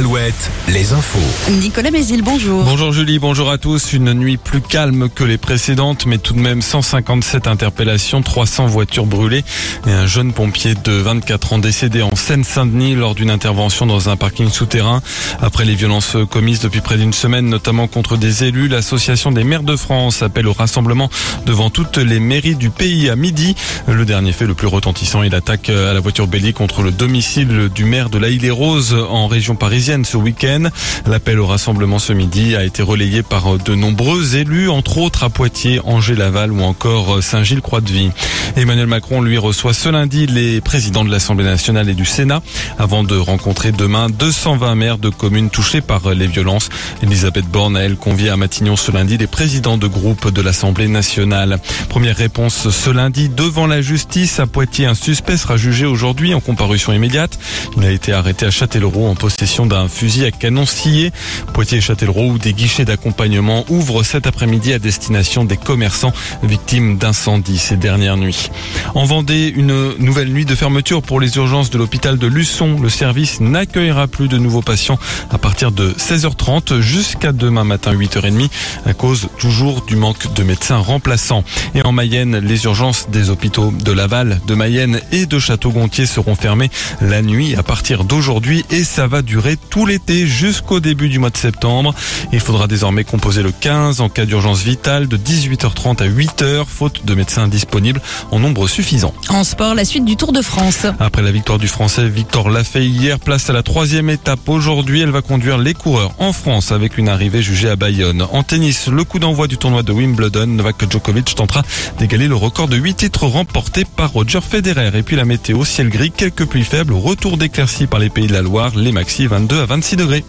Alouette, les infos. Nicolas Mézil, bonjour. Bonjour Julie, bonjour à tous. Une nuit plus calme que les précédentes, mais tout de même 157 interpellations, 300 voitures brûlées et un jeune pompier de 24 ans décédé en Seine-Saint-Denis lors d'une intervention dans un parking souterrain. Après les violences commises depuis près d'une semaine, notamment contre des élus, l'association des maires de France appelle au rassemblement devant toutes les mairies du pays à midi. Le dernier fait le plus retentissant est l'attaque à la voiture bélier contre le domicile du maire de la Île-et-Rose en région parisienne ce week-end. L'appel au rassemblement ce midi a été relayé par de nombreux élus, entre autres à Poitiers, Angers-Laval ou encore Saint-Gilles-Croix-de-Vie. Emmanuel Macron lui reçoit ce lundi les présidents de l'Assemblée nationale et du Sénat avant de rencontrer demain 220 maires de communes touchées par les violences. Elisabeth Borne elle convié à Matignon ce lundi les présidents de groupe de l'Assemblée nationale. Première réponse ce lundi devant la justice à Poitiers. Un suspect sera jugé aujourd'hui en comparution immédiate. Il a été arrêté à Châtellerault en possession d'un fusil à canon scié. Poitiers et Châtellerault où des guichets d'accompagnement ouvrent cet après-midi à destination des commerçants victimes d'incendies ces dernières nuits. En Vendée, une nouvelle nuit de fermeture pour les urgences de l'hôpital de Luçon. Le service n'accueillera plus de nouveaux patients à partir de 16h30 jusqu'à demain matin 8h30 à cause toujours du manque de médecins remplaçants. Et en Mayenne, les urgences des hôpitaux de Laval, de Mayenne et de Château-Gontier seront fermées la nuit à partir d'aujourd'hui et ça va durer tout l'été jusqu'au début du mois de septembre. Il faudra désormais composer le 15 en cas d'urgence vitale de 18h30 à 8h, faute de médecins disponibles en nombre suffisant. En sport, la suite du Tour de France. Après la victoire du Français Victor Lafay hier, place à la troisième étape. Aujourd'hui, elle va conduire les coureurs en France avec une arrivée jugée à Bayonne. En tennis, le coup d'envoi du tournoi de Wimbledon, Novak Djokovic tentera d'égaler le record de 8 titres remportés par Roger Federer. Et puis la météo, ciel gris, quelques pluies faibles, retour d'éclaircies par les pays de la Loire, les maxi 22 à 26 degrés.